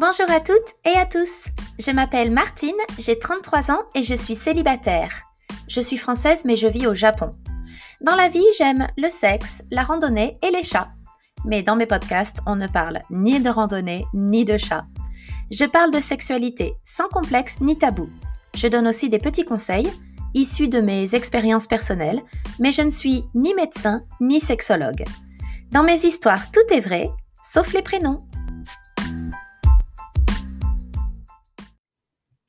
Bonjour à toutes et à tous. Je m'appelle Martine, j'ai 33 ans et je suis célibataire. Je suis française mais je vis au Japon. Dans la vie, j'aime le sexe, la randonnée et les chats. Mais dans mes podcasts, on ne parle ni de randonnée ni de chats. Je parle de sexualité sans complexe ni tabou. Je donne aussi des petits conseils issus de mes expériences personnelles, mais je ne suis ni médecin ni sexologue. Dans mes histoires, tout est vrai, sauf les prénoms.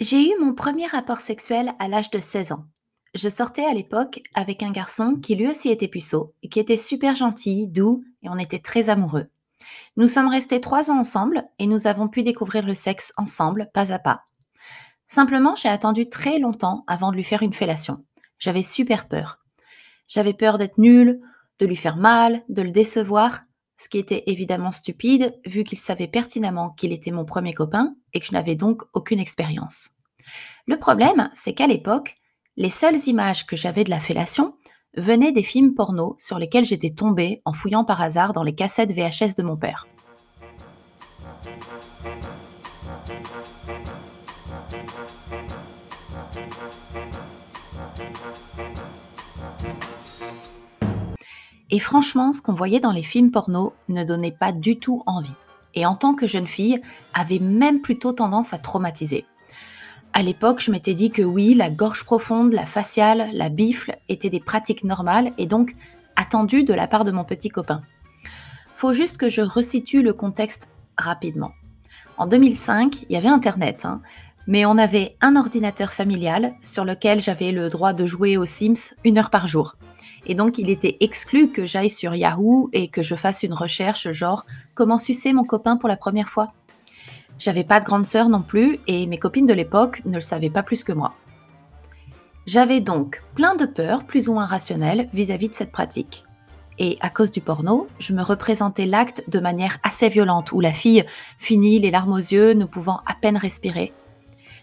J'ai eu mon premier rapport sexuel à l'âge de 16 ans. Je sortais à l'époque avec un garçon qui lui aussi était puceau et qui était super gentil, doux et on était très amoureux. Nous sommes restés trois ans ensemble et nous avons pu découvrir le sexe ensemble, pas à pas. Simplement, j'ai attendu très longtemps avant de lui faire une fellation. J'avais super peur. J'avais peur d'être nulle, de lui faire mal, de le décevoir, ce qui était évidemment stupide vu qu'il savait pertinemment qu'il était mon premier copain et que je n'avais donc aucune expérience. Le problème, c'est qu'à l'époque, les seules images que j'avais de la fellation venaient des films porno sur lesquels j'étais tombée en fouillant par hasard dans les cassettes VHS de mon père. Et franchement, ce qu'on voyait dans les films porno ne donnait pas du tout envie. Et en tant que jeune fille, avait même plutôt tendance à traumatiser. À l'époque, je m'étais dit que oui, la gorge profonde, la faciale, la bifle étaient des pratiques normales et donc attendues de la part de mon petit copain. Faut juste que je resitue le contexte rapidement. En 2005, il y avait Internet, hein, mais on avait un ordinateur familial sur lequel j'avais le droit de jouer aux Sims une heure par jour. Et donc, il était exclu que j'aille sur Yahoo et que je fasse une recherche genre comment sucer mon copain pour la première fois. J'avais pas de grande sœur non plus et mes copines de l'époque ne le savaient pas plus que moi. J'avais donc plein de peurs plus ou moins rationnelles vis-à-vis de cette pratique. Et à cause du porno, je me représentais l'acte de manière assez violente, où la fille finit les larmes aux yeux, ne pouvant à peine respirer.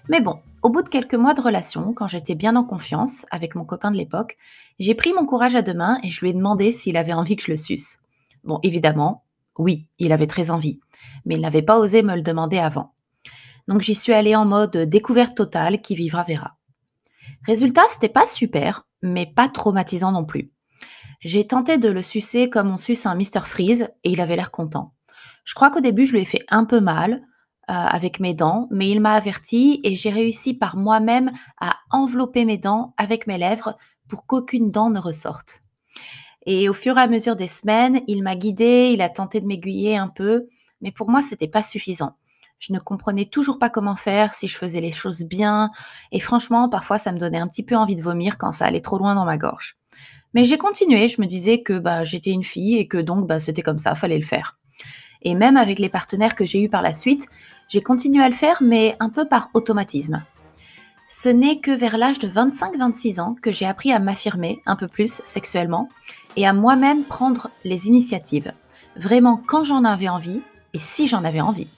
Mais bon, au bout de quelques mois de relation, quand j'étais bien en confiance avec mon copain de l'époque, j'ai pris mon courage à deux mains et je lui ai demandé s'il avait envie que je le suce. Bon, évidemment, oui, il avait très envie, mais il n'avait pas osé me le demander avant. Donc j'y suis allée en mode découverte totale, qui vivra verra. Résultat, c'était pas super, mais pas traumatisant non plus. J'ai tenté de le sucer comme on suce un Mr Freeze et il avait l'air content. Je crois qu'au début, je lui ai fait un peu mal, avec mes dents, mais il m'a averti et j'ai réussi par moi-même à envelopper mes dents avec mes lèvres pour qu'aucune dent ne ressorte. Et au fur et à mesure des semaines, il m'a guidée, il a tenté de m'aiguiller un peu, mais pour moi, c'était pas suffisant. Je ne comprenais toujours pas comment faire, si je faisais les choses bien, et franchement, parfois, ça me donnait un petit peu envie de vomir quand ça allait trop loin dans ma gorge. Mais j'ai continué, je me disais que bah, j'étais une fille et que donc bah, c'était comme ça, fallait le faire. Et même avec les partenaires que j'ai eus par la suite, j'ai continué à le faire, mais un peu par automatisme. Ce n'est que vers l'âge de 25-26 ans que j'ai appris à m'affirmer un peu plus sexuellement et à moi-même prendre les initiatives, vraiment quand j'en avais envie et si j'en avais envie.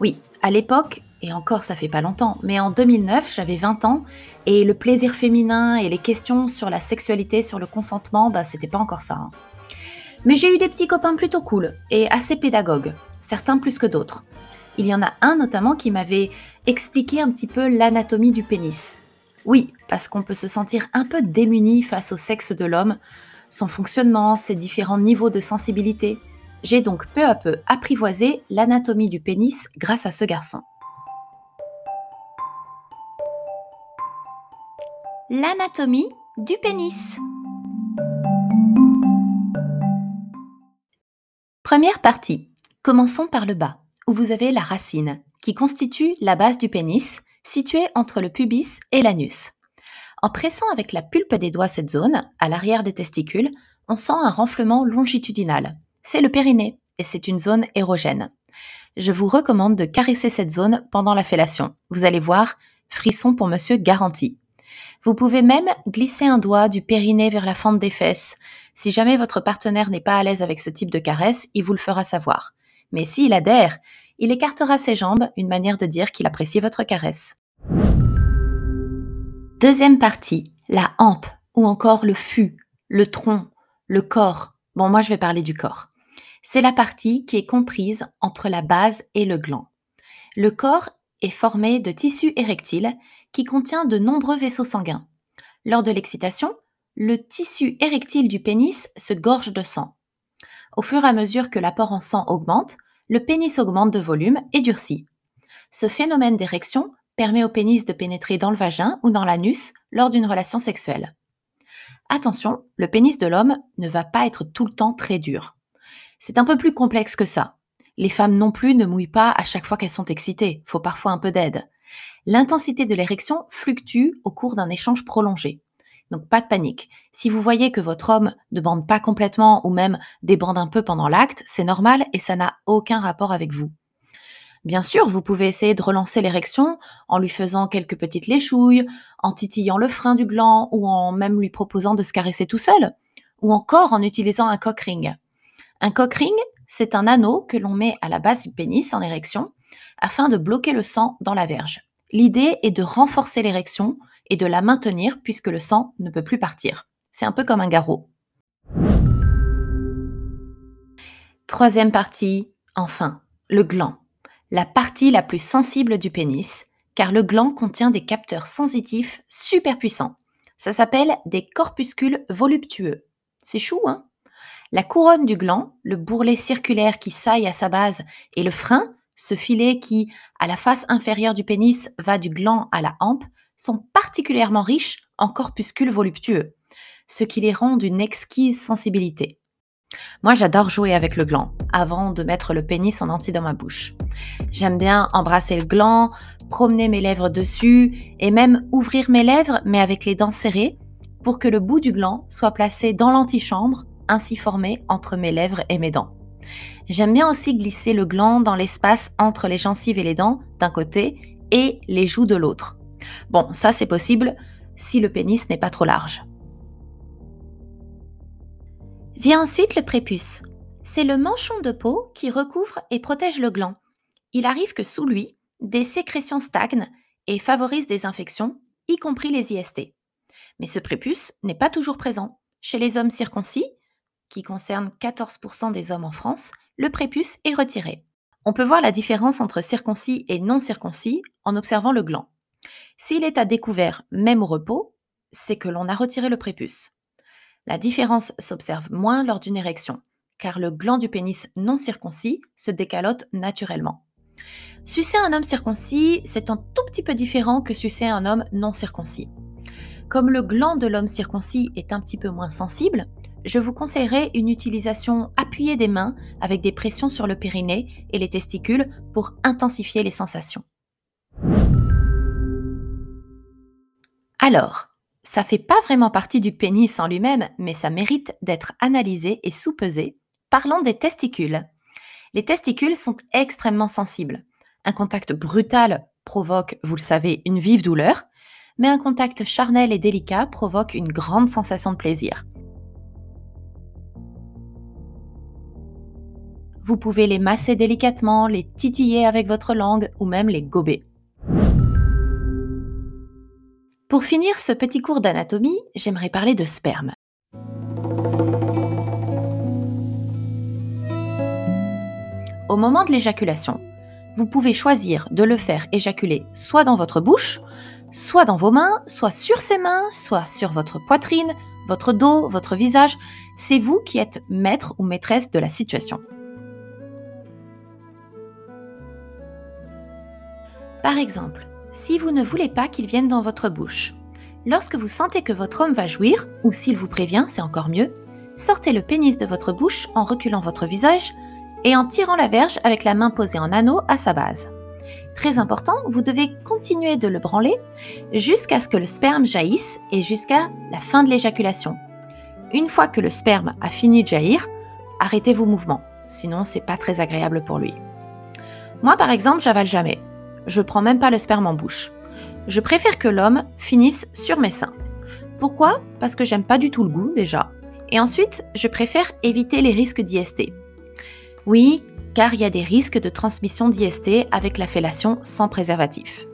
Oui, à l'époque, et encore ça fait pas longtemps, mais en 2009 j'avais 20 ans et le plaisir féminin et les questions sur la sexualité, sur le consentement, bah c'était pas encore ça. Hein. Mais j'ai eu des petits copains plutôt cool et assez pédagogues, certains plus que d'autres. Il y en a un notamment qui m'avait expliqué un petit peu l'anatomie du pénis. Oui, parce qu'on peut se sentir un peu démuni face au sexe de l'homme, son fonctionnement, ses différents niveaux de sensibilité. J'ai donc peu à peu apprivoisé l'anatomie du pénis grâce à ce garçon. L'anatomie du pénis. Première partie. Commençons par le bas, où vous avez la racine, qui constitue la base du pénis, située entre le pubis et l'anus. En pressant avec la pulpe des doigts cette zone, à l'arrière des testicules, on sent un renflement longitudinal. C'est le périnée, et c'est une zone érogène. Je vous recommande de caresser cette zone pendant la fellation. Vous allez voir, frisson pour monsieur garanti. Vous pouvez même glisser un doigt du périnée vers la fente des fesses. Si jamais votre partenaire n'est pas à l'aise avec ce type de caresse, il vous le fera savoir. Mais s'il adhère, il écartera ses jambes, une manière de dire qu'il apprécie votre caresse. Deuxième partie, la hampe, ou encore le fût, le tronc, le corps. Bon, moi je vais parler du corps. C'est la partie qui est comprise entre la base et le gland. Le corps est formé de tissu érectile qui contient de nombreux vaisseaux sanguins. Lors de l'excitation, le tissu érectile du pénis se gorge de sang. Au fur et à mesure que l'apport en sang augmente, le pénis augmente de volume et durcit. Ce phénomène d'érection permet au pénis de pénétrer dans le vagin ou dans l'anus lors d'une relation sexuelle. Attention, le pénis de l'homme ne va pas être tout le temps très dur. C'est un peu plus complexe que ça. Les femmes non plus ne mouillent pas à chaque fois qu'elles sont excitées, faut parfois un peu d'aide. L'intensité de l'érection fluctue au cours d'un échange prolongé. Donc pas de panique. Si vous voyez que votre homme ne bande pas complètement ou même débande un peu pendant l'acte, c'est normal et ça n'a aucun rapport avec vous. Bien sûr, vous pouvez essayer de relancer l'érection en lui faisant quelques petites léchouilles, en titillant le frein du gland ou en même lui proposant de se caresser tout seul, ou encore en utilisant un cock ring. Un cock ring, c'est un anneau que l'on met à la base du pénis en érection afin de bloquer le sang dans la verge. L'idée est de renforcer l'érection et de la maintenir puisque le sang ne peut plus partir. C'est un peu comme un garrot. Troisième partie, enfin, le gland la partie la plus sensible du pénis, car le gland contient des capteurs sensitifs super puissants. Ça s'appelle des corpuscules voluptueux. C'est chou, hein? La couronne du gland, le bourrelet circulaire qui saille à sa base, et le frein, ce filet qui, à la face inférieure du pénis, va du gland à la hampe, sont particulièrement riches en corpuscules voluptueux, ce qui les rend d'une exquise sensibilité. Moi, j'adore jouer avec le gland avant de mettre le pénis en entier dans ma bouche. J'aime bien embrasser le gland, promener mes lèvres dessus et même ouvrir mes lèvres mais avec les dents serrées pour que le bout du gland soit placé dans l'antichambre, ainsi formé entre mes lèvres et mes dents. J'aime bien aussi glisser le gland dans l'espace entre les gencives et les dents d'un côté et les joues de l'autre. Bon, ça c'est possible si le pénis n'est pas trop large. Vient ensuite le prépuce. C'est le manchon de peau qui recouvre et protège le gland. Il arrive que sous lui, des sécrétions stagnent et favorisent des infections, y compris les IST. Mais ce prépuce n'est pas toujours présent. Chez les hommes circoncis, qui concerne 14% des hommes en France, le prépuce est retiré. On peut voir la différence entre circoncis et non circoncis en observant le gland. S'il est à découvert, même au repos, c'est que l'on a retiré le prépuce. La différence s'observe moins lors d'une érection, car le gland du pénis non circoncis se décalote naturellement. Sucer un homme circoncis, c'est un tout petit peu différent que sucer un homme non circoncis. Comme le gland de l'homme circoncis est un petit peu moins sensible, je vous conseillerais une utilisation appuyée des mains avec des pressions sur le périnée et les testicules pour intensifier les sensations. Alors, ça fait pas vraiment partie du pénis en lui-même, mais ça mérite d'être analysé et sous-pesé. Parlons des testicules. Les testicules sont extrêmement sensibles. Un contact brutal provoque, vous le savez, une vive douleur, mais un contact charnel et délicat provoque une grande sensation de plaisir. Vous pouvez les masser délicatement, les titiller avec votre langue ou même les gober. Pour finir ce petit cours d'anatomie, j'aimerais parler de sperme. Au moment de l'éjaculation, vous pouvez choisir de le faire éjaculer soit dans votre bouche, soit dans vos mains, soit sur ses mains, soit sur votre poitrine, votre dos, votre visage. C'est vous qui êtes maître ou maîtresse de la situation. Par exemple, si vous ne voulez pas qu'il vienne dans votre bouche. Lorsque vous sentez que votre homme va jouir, ou s'il vous prévient, c'est encore mieux, sortez le pénis de votre bouche en reculant votre visage et en tirant la verge avec la main posée en anneau à sa base. Très important, vous devez continuer de le branler jusqu'à ce que le sperme jaillisse et jusqu'à la fin de l'éjaculation. Une fois que le sperme a fini de jaillir, arrêtez vos mouvements, sinon c'est pas très agréable pour lui. Moi par exemple, j'avale jamais je prends même pas le sperme en bouche. Je préfère que l'homme finisse sur mes seins. Pourquoi? Parce que j'aime pas du tout le goût déjà. Et ensuite, je préfère éviter les risques d'IST. Oui, car il y a des risques de transmission d'IST avec la fellation sans préservatif.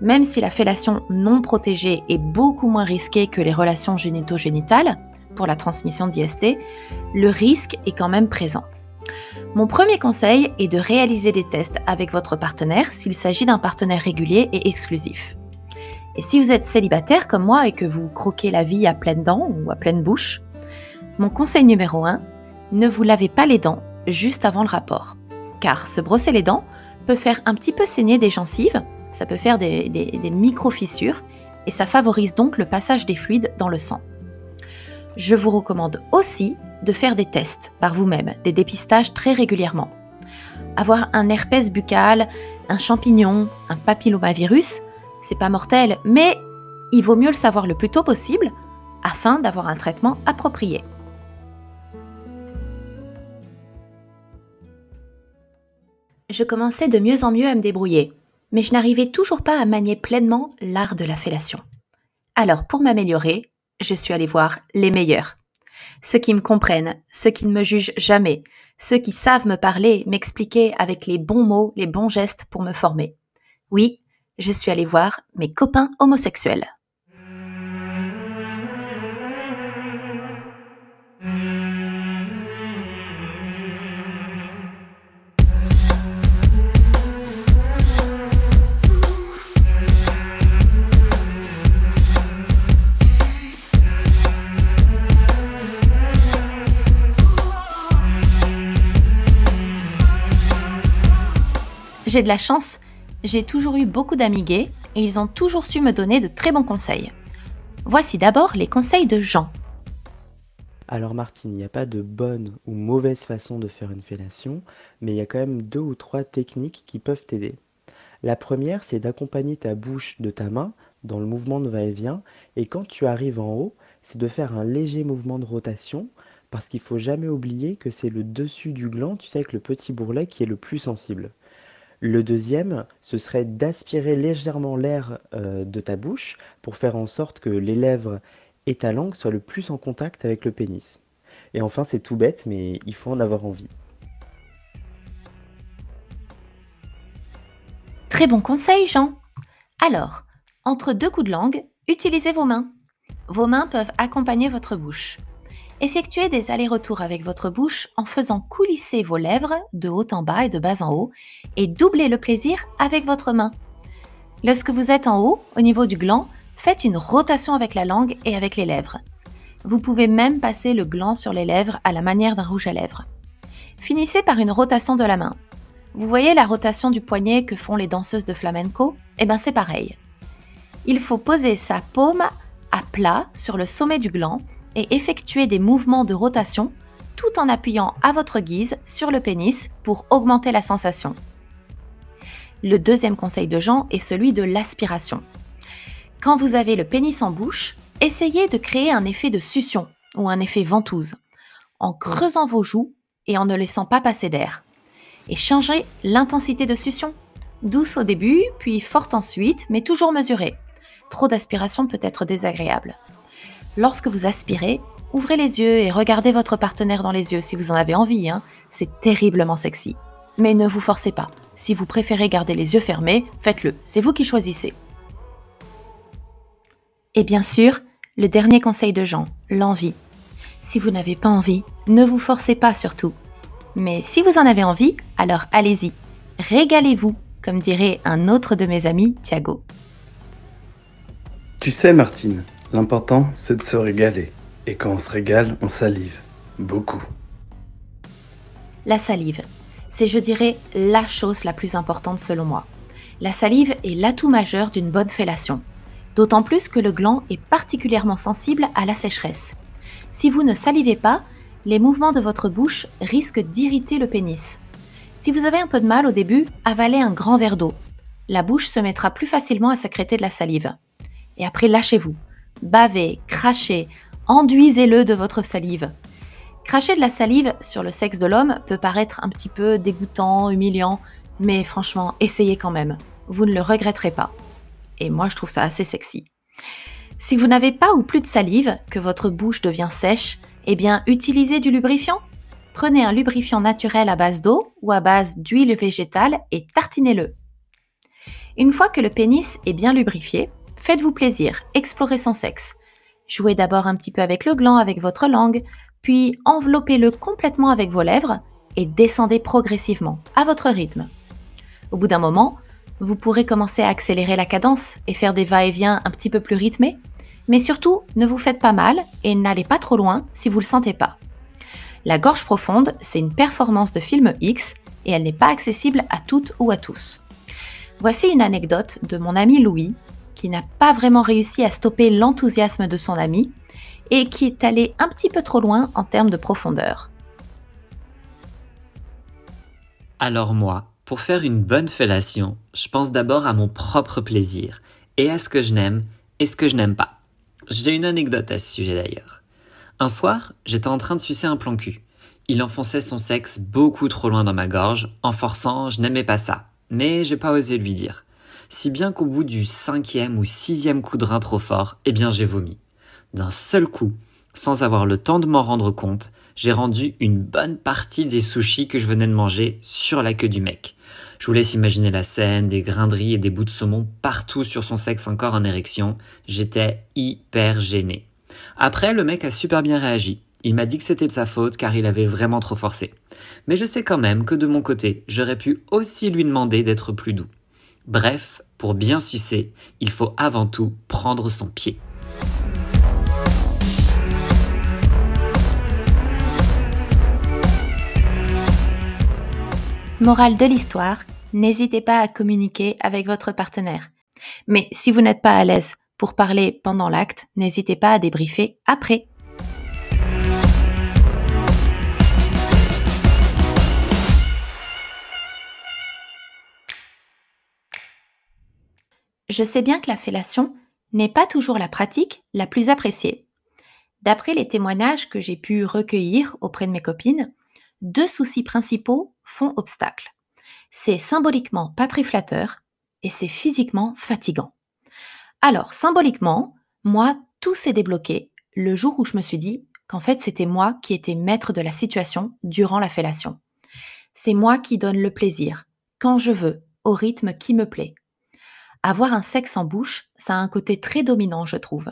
Même si la fellation non protégée est beaucoup moins risquée que les relations génito-génitales pour la transmission d'IST, le risque est quand même présent. Mon premier conseil est de réaliser des tests avec votre partenaire s'il s'agit d'un partenaire régulier et exclusif. Et si vous êtes célibataire comme moi et que vous croquez la vie à pleines dents ou à pleine bouche, mon conseil numéro 1, ne vous lavez pas les dents juste avant le rapport. Car se brosser les dents peut faire un petit peu saigner des gencives, ça peut faire des, des micro-fissures et ça favorise donc le passage des fluides dans le sang. Je vous recommande aussi de faire des tests par vous-même, des dépistages très régulièrement. Avoir un herpès buccal, un champignon, un papillomavirus, c'est pas mortel, mais il vaut mieux le savoir le plus tôt possible afin d'avoir un traitement approprié. Je commençais de mieux en mieux à me débrouiller, mais je n'arrivais toujours pas à manier pleinement l'art de la fellation. Alors pour m'améliorer, je suis allée voir les meilleurs. Ceux qui me comprennent, ceux qui ne me jugent jamais, ceux qui savent me parler, m'expliquer avec les bons mots, les bons gestes pour me former. Oui, je suis allée voir mes copains homosexuels. J'ai de la chance, j'ai toujours eu beaucoup d'amis gays et ils ont toujours su me donner de très bons conseils. Voici d'abord les conseils de Jean. Alors Martine, il n'y a pas de bonne ou mauvaise façon de faire une fellation, mais il y a quand même deux ou trois techniques qui peuvent t'aider. La première, c'est d'accompagner ta bouche de ta main dans le mouvement de va-et-vient, et quand tu arrives en haut, c'est de faire un léger mouvement de rotation, parce qu'il faut jamais oublier que c'est le dessus du gland, tu sais, avec le petit bourrelet qui est le plus sensible. Le deuxième, ce serait d'aspirer légèrement l'air euh, de ta bouche pour faire en sorte que les lèvres et ta langue soient le plus en contact avec le pénis. Et enfin, c'est tout bête, mais il faut en avoir envie. Très bon conseil, Jean. Alors, entre deux coups de langue, utilisez vos mains. Vos mains peuvent accompagner votre bouche. Effectuez des allers-retours avec votre bouche en faisant coulisser vos lèvres de haut en bas et de bas en haut et doublez le plaisir avec votre main. Lorsque vous êtes en haut, au niveau du gland, faites une rotation avec la langue et avec les lèvres. Vous pouvez même passer le gland sur les lèvres à la manière d'un rouge à lèvres. Finissez par une rotation de la main. Vous voyez la rotation du poignet que font les danseuses de flamenco? Eh bien c'est pareil. Il faut poser sa paume à plat sur le sommet du gland et effectuer des mouvements de rotation tout en appuyant à votre guise sur le pénis pour augmenter la sensation. Le deuxième conseil de Jean est celui de l'aspiration. Quand vous avez le pénis en bouche, essayez de créer un effet de succion ou un effet ventouse en creusant vos joues et en ne laissant pas passer d'air. Et changez l'intensité de succion. Douce au début, puis forte ensuite, mais toujours mesurée. Trop d'aspiration peut être désagréable. Lorsque vous aspirez, ouvrez les yeux et regardez votre partenaire dans les yeux si vous en avez envie. Hein. C'est terriblement sexy. Mais ne vous forcez pas. Si vous préférez garder les yeux fermés, faites-le. C'est vous qui choisissez. Et bien sûr, le dernier conseil de Jean, l'envie. Si vous n'avez pas envie, ne vous forcez pas surtout. Mais si vous en avez envie, alors allez-y. Régalez-vous, comme dirait un autre de mes amis, Thiago. Tu sais, Martine, L'important, c'est de se régaler. Et quand on se régale, on salive. Beaucoup. La salive, c'est je dirais la chose la plus importante selon moi. La salive est l'atout majeur d'une bonne fellation. D'autant plus que le gland est particulièrement sensible à la sécheresse. Si vous ne salivez pas, les mouvements de votre bouche risquent d'irriter le pénis. Si vous avez un peu de mal au début, avalez un grand verre d'eau. La bouche se mettra plus facilement à sécréter de la salive. Et après, lâchez-vous bavez, crachez, enduisez-le de votre salive. Cracher de la salive sur le sexe de l'homme peut paraître un petit peu dégoûtant, humiliant, mais franchement, essayez quand même. Vous ne le regretterez pas. Et moi, je trouve ça assez sexy. Si vous n'avez pas ou plus de salive, que votre bouche devient sèche, eh bien, utilisez du lubrifiant. Prenez un lubrifiant naturel à base d'eau ou à base d'huile végétale et tartinez-le. Une fois que le pénis est bien lubrifié, Faites-vous plaisir, explorez son sexe. Jouez d'abord un petit peu avec le gland, avec votre langue, puis enveloppez-le complètement avec vos lèvres et descendez progressivement, à votre rythme. Au bout d'un moment, vous pourrez commencer à accélérer la cadence et faire des va-et-vient un petit peu plus rythmés, mais surtout, ne vous faites pas mal et n'allez pas trop loin si vous ne le sentez pas. La gorge profonde, c'est une performance de film X et elle n'est pas accessible à toutes ou à tous. Voici une anecdote de mon ami Louis, qui n'a pas vraiment réussi à stopper l'enthousiasme de son ami et qui est allé un petit peu trop loin en termes de profondeur. Alors moi, pour faire une bonne fellation, je pense d'abord à mon propre plaisir et à ce que je n'aime et ce que je n'aime pas. J'ai une anecdote à ce sujet d'ailleurs. Un soir, j'étais en train de sucer un plan cul. Il enfonçait son sexe beaucoup trop loin dans ma gorge, en forçant, je n'aimais pas ça. Mais j'ai pas osé lui dire. Si bien qu'au bout du cinquième ou sixième coup de rein trop fort, eh bien j'ai vomi. D'un seul coup, sans avoir le temps de m'en rendre compte, j'ai rendu une bonne partie des sushis que je venais de manger sur la queue du mec. Je vous laisse imaginer la scène, des graineries et des bouts de saumon partout sur son sexe encore en érection. J'étais hyper gêné. Après, le mec a super bien réagi. Il m'a dit que c'était de sa faute car il avait vraiment trop forcé. Mais je sais quand même que de mon côté, j'aurais pu aussi lui demander d'être plus doux. Bref, pour bien sucer, il faut avant tout prendre son pied. Morale de l'histoire, n'hésitez pas à communiquer avec votre partenaire. Mais si vous n'êtes pas à l'aise pour parler pendant l'acte, n'hésitez pas à débriefer après. Je sais bien que la fellation n'est pas toujours la pratique la plus appréciée. D'après les témoignages que j'ai pu recueillir auprès de mes copines, deux soucis principaux font obstacle. C'est symboliquement pas très et c'est physiquement fatigant. Alors, symboliquement, moi, tout s'est débloqué le jour où je me suis dit qu'en fait c'était moi qui étais maître de la situation durant la fellation. C'est moi qui donne le plaisir, quand je veux, au rythme qui me plaît. Avoir un sexe en bouche, ça a un côté très dominant, je trouve.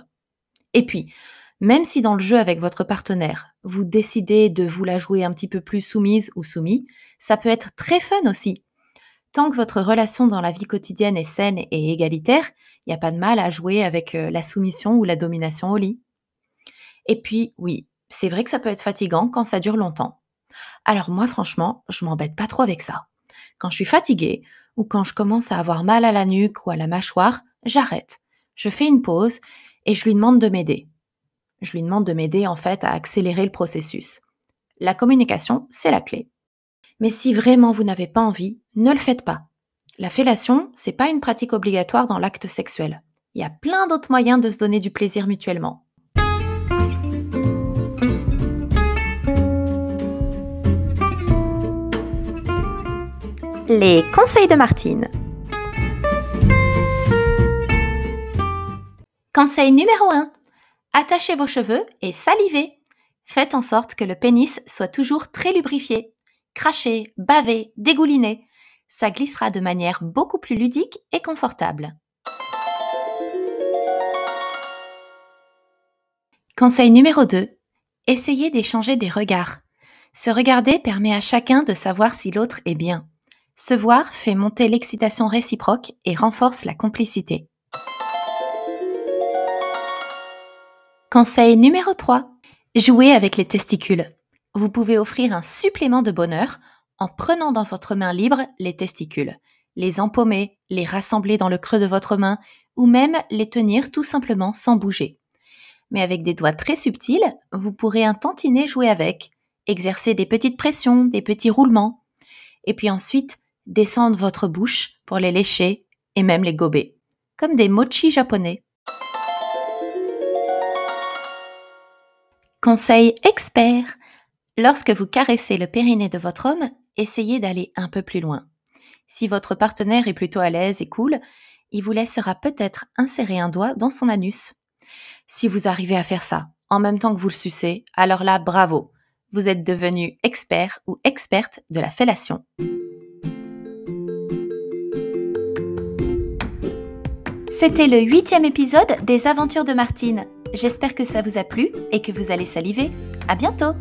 Et puis, même si dans le jeu avec votre partenaire, vous décidez de vous la jouer un petit peu plus soumise ou soumis, ça peut être très fun aussi. Tant que votre relation dans la vie quotidienne est saine et égalitaire, il n'y a pas de mal à jouer avec euh, la soumission ou la domination au lit. Et puis, oui, c'est vrai que ça peut être fatigant quand ça dure longtemps. Alors moi, franchement, je m'embête pas trop avec ça. Quand je suis fatiguée ou quand je commence à avoir mal à la nuque ou à la mâchoire, j'arrête. Je fais une pause et je lui demande de m'aider. Je lui demande de m'aider en fait à accélérer le processus. La communication, c'est la clé. Mais si vraiment vous n'avez pas envie, ne le faites pas. La fellation, c'est pas une pratique obligatoire dans l'acte sexuel. Il y a plein d'autres moyens de se donner du plaisir mutuellement. Les conseils de Martine. Conseil numéro 1. Attachez vos cheveux et salivez. Faites en sorte que le pénis soit toujours très lubrifié. Crachez, bavez, dégoulinez. Ça glissera de manière beaucoup plus ludique et confortable. Conseil numéro 2. Essayez d'échanger des regards. Se regarder permet à chacun de savoir si l'autre est bien. Se voir fait monter l'excitation réciproque et renforce la complicité. Conseil numéro 3. Jouez avec les testicules. Vous pouvez offrir un supplément de bonheur en prenant dans votre main libre les testicules, les empaumer, les rassembler dans le creux de votre main ou même les tenir tout simplement sans bouger. Mais avec des doigts très subtils, vous pourrez un tantinet jouer avec, exercer des petites pressions, des petits roulements, et puis ensuite descendre votre bouche pour les lécher et même les gober, comme des mochi japonais. Conseil expert. Lorsque vous caressez le périnée de votre homme, essayez d'aller un peu plus loin. Si votre partenaire est plutôt à l'aise et cool, il vous laissera peut-être insérer un doigt dans son anus. Si vous arrivez à faire ça en même temps que vous le sucez, alors là, bravo, vous êtes devenu expert ou experte de la fellation. C'était le huitième épisode des Aventures de Martine. J'espère que ça vous a plu et que vous allez saliver. À bientôt!